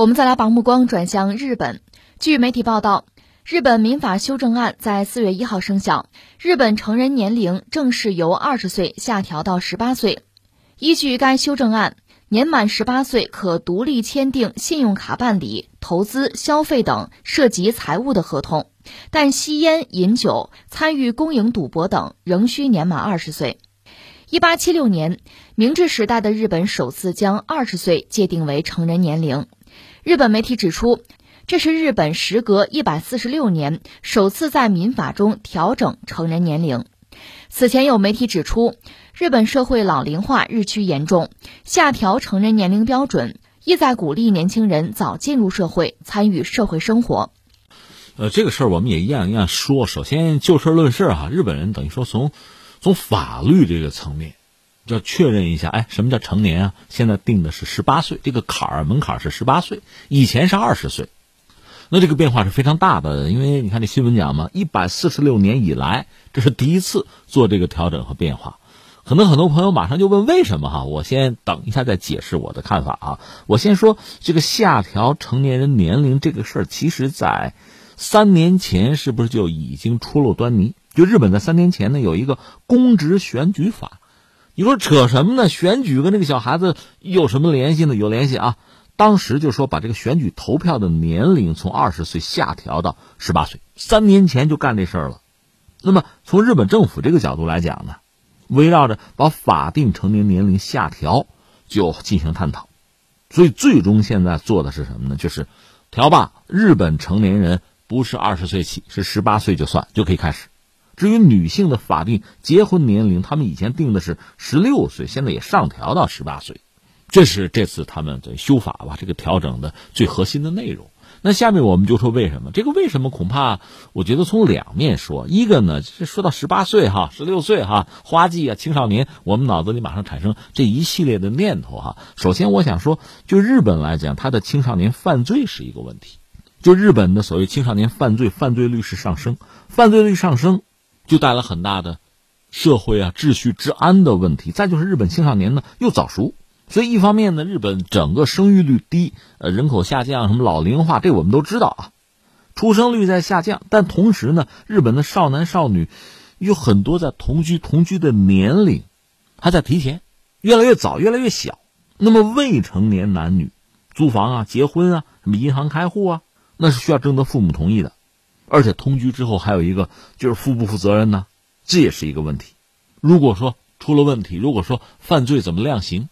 我们再来把目光转向日本。据媒体报道，日本民法修正案在四月一号生效，日本成人年龄正式由二十岁下调到十八岁。依据该修正案，年满十八岁可独立签订信用卡办理、投资、消费等涉及财务的合同，但吸烟、饮酒、参与公营赌博等仍需年满二十岁。一八七六年，明治时代的日本首次将二十岁界定为成人年龄。日本媒体指出，这是日本时隔一百四十六年首次在民法中调整成人年龄。此前有媒体指出，日本社会老龄化日趋严重，下调成人年龄标准，意在鼓励年轻人早进入社会，参与社会生活。呃，这个事儿我们也一样一样说。首先就事论事哈，日本人等于说从从法律这个层面。要确认一下，哎，什么叫成年啊？现在定的是十八岁，这个坎儿门槛是十八岁，以前是二十岁，那这个变化是非常大的。因为你看这新闻讲嘛，一百四十六年以来，这是第一次做这个调整和变化。可能很多朋友马上就问为什么哈？我先等一下再解释我的看法啊。我先说这个下调成年人年龄这个事儿，其实在三年前是不是就已经出露端倪？就日本在三年前呢有一个公职选举法。你说扯什么呢？选举跟那个小孩子有什么联系呢？有联系啊！当时就说把这个选举投票的年龄从二十岁下调到十八岁，三年前就干这事儿了。那么从日本政府这个角度来讲呢，围绕着把法定成年年龄下调就进行探讨，所以最终现在做的是什么呢？就是调吧，日本成年人不是二十岁起，是十八岁就算就可以开始。至于女性的法定结婚年龄，他们以前定的是十六岁，现在也上调到十八岁，这是这次他们的修法吧？这个调整的最核心的内容。那下面我们就说为什么？这个为什么？恐怕我觉得从两面说。一个呢，是说到十八岁哈，十六岁哈，花季啊，青少年，我们脑子里马上产生这一系列的念头哈。首先，我想说，就日本来讲，他的青少年犯罪是一个问题。就日本的所谓青少年犯罪，犯罪率是上升，犯罪率上升。就带来很大的社会啊秩序治安的问题。再就是日本青少年呢又早熟，所以一方面呢，日本整个生育率低，呃，人口下降，什么老龄化，这我们都知道啊，出生率在下降。但同时呢，日本的少男少女有很多在同居，同居的年龄还在提前，越来越早，越来越小。那么未成年男女租房啊、结婚啊、什么银行开户啊，那是需要征得父母同意的。而且同居之后还有一个就是负不负责任呢？这也是一个问题。如果说出了问题，如果说犯罪怎么量刑？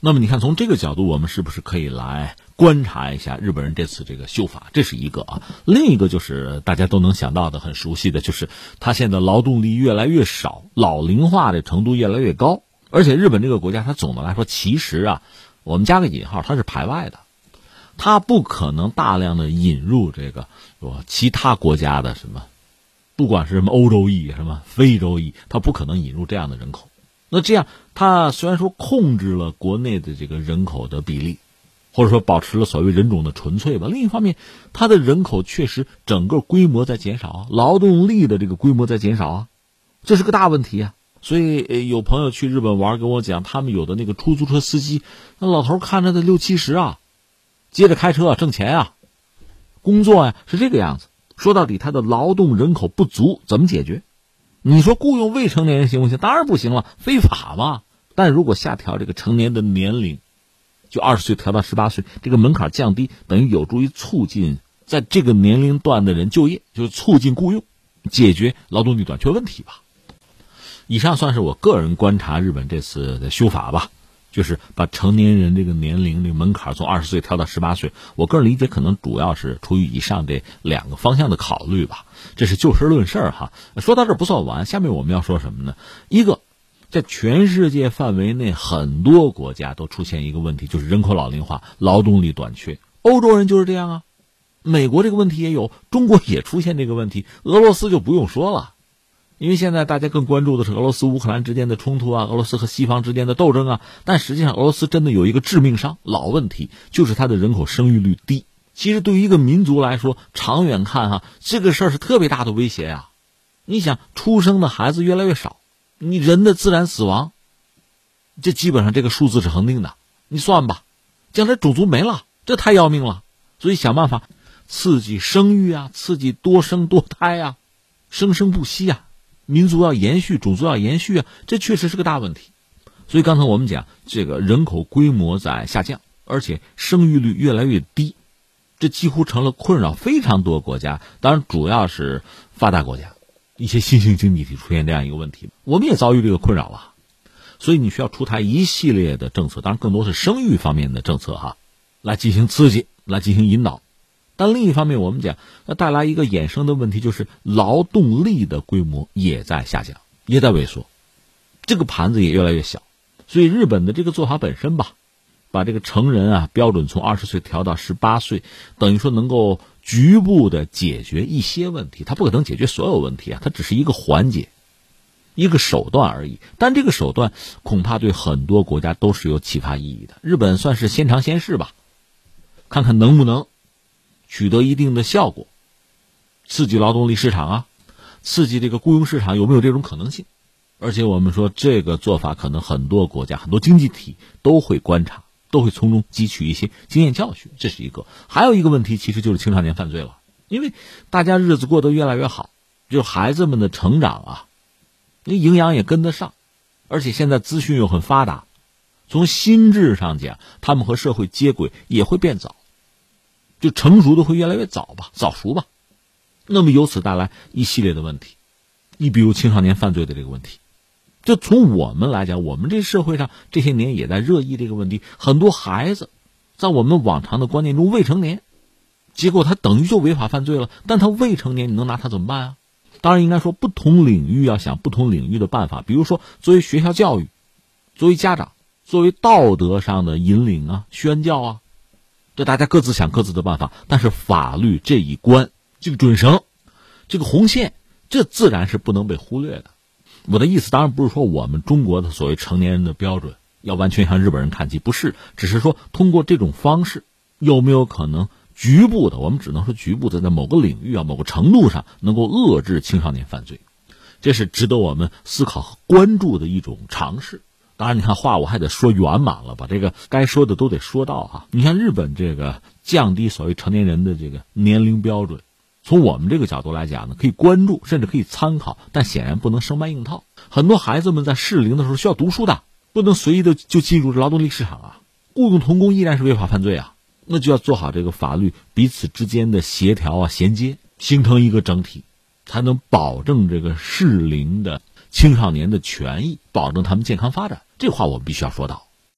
那么你看从这个角度，我们是不是可以来观察一下日本人这次这个修法？这是一个啊。另一个就是大家都能想到的、很熟悉的，就是他现在劳动力越来越少，老龄化的程度越来越高。而且日本这个国家，它总的来说其实啊，我们加个引号，它是排外的。他不可能大量的引入这个说其他国家的什么，不管是什么欧洲裔什么非洲裔，他不可能引入这样的人口。那这样，他虽然说控制了国内的这个人口的比例，或者说保持了所谓人种的纯粹吧。另一方面，他的人口确实整个规模在减少，劳动力的这个规模在减少啊，这是个大问题啊。所以有朋友去日本玩，跟我讲，他们有的那个出租车司机，那老头看着得六七十啊。接着开车挣钱啊，工作呀是这个样子。说到底，他的劳动人口不足，怎么解决？你说雇佣未成年人行不行？当然不行了，非法嘛。但如果下调这个成年的年龄，就二十岁调到十八岁，这个门槛降低，等于有助于促进在这个年龄段的人就业，就是促进雇佣，解决劳动力短缺问题吧。以上算是我个人观察日本这次的修法吧。就是把成年人这个年龄这个门槛从二十岁调到十八岁，我个人理解可能主要是出于以上这两个方向的考虑吧。这是就事论事哈。说到这不算完，下面我们要说什么呢？一个，在全世界范围内，很多国家都出现一个问题，就是人口老龄化、劳动力短缺。欧洲人就是这样啊，美国这个问题也有，中国也出现这个问题，俄罗斯就不用说了。因为现在大家更关注的是俄罗斯乌克兰之间的冲突啊，俄罗斯和西方之间的斗争啊，但实际上俄罗斯真的有一个致命伤，老问题就是它的人口生育率低。其实对于一个民族来说，长远看哈，这个事儿是特别大的威胁呀。你想，出生的孩子越来越少，你人的自然死亡，这基本上这个数字是恒定的。你算吧，将来种族没了，这太要命了。所以想办法刺激生育啊，刺激多生多胎啊，生生不息啊，民族要延续，种族要延续啊，这确实是个大问题。所以刚才我们讲，这个人口规模在下降，而且生育率越来越低，这几乎成了困扰非常多国家，当然主要是发达国家。一些新兴经济体出现这样一个问题，我们也遭遇这个困扰啊，所以你需要出台一系列的政策，当然更多是生育方面的政策哈，来进行刺激，来进行引导。但另一方面，我们讲那带来一个衍生的问题，就是劳动力的规模也在下降，也在萎缩，这个盘子也越来越小。所以日本的这个做法本身吧，把这个成人啊标准从二十岁调到十八岁，等于说能够。局部的解决一些问题，它不可能解决所有问题啊，它只是一个环节，一个手段而已。但这个手段恐怕对很多国家都是有启发意义的。日本算是先尝先试吧，看看能不能取得一定的效果，刺激劳动力市场啊，刺激这个雇佣市场有没有这种可能性？而且我们说这个做法，可能很多国家、很多经济体都会观察。都会从中汲取一些经验教训，这是一个。还有一个问题，其实就是青少年犯罪了。因为大家日子过得越来越好，就孩子们的成长啊，那营养也跟得上，而且现在资讯又很发达，从心智上讲，他们和社会接轨也会变早，就成熟的会越来越早吧，早熟吧。那么由此带来一系列的问题，你比如青少年犯罪的这个问题。就从我们来讲，我们这社会上这些年也在热议这个问题。很多孩子，在我们往常的观念中未成年，结果他等于就违法犯罪了。但他未成年，你能拿他怎么办啊？当然应该说，不同领域要想不同领域的办法。比如说，作为学校教育，作为家长，作为道德上的引领啊、宣教啊，这大家各自想各自的办法。但是法律这一关，这个准绳，这个红线，这自然是不能被忽略的。我的意思当然不是说我们中国的所谓成年人的标准要完全向日本人看齐，不是，只是说通过这种方式，有没有可能局部的，我们只能说局部的，在某个领域啊、某个程度上能够遏制青少年犯罪，这是值得我们思考和关注的一种尝试。当然，你看话我还得说圆满了，把这个该说的都得说到哈。你像日本这个降低所谓成年人的这个年龄标准。从我们这个角度来讲呢，可以关注，甚至可以参考，但显然不能生搬硬套。很多孩子们在适龄的时候需要读书的，不能随意的就进入劳动力市场啊。雇佣童工依然是违法犯罪啊，那就要做好这个法律彼此之间的协调啊、衔接，形成一个整体，才能保证这个适龄的青少年的权益，保证他们健康发展。这话我们必须要说到。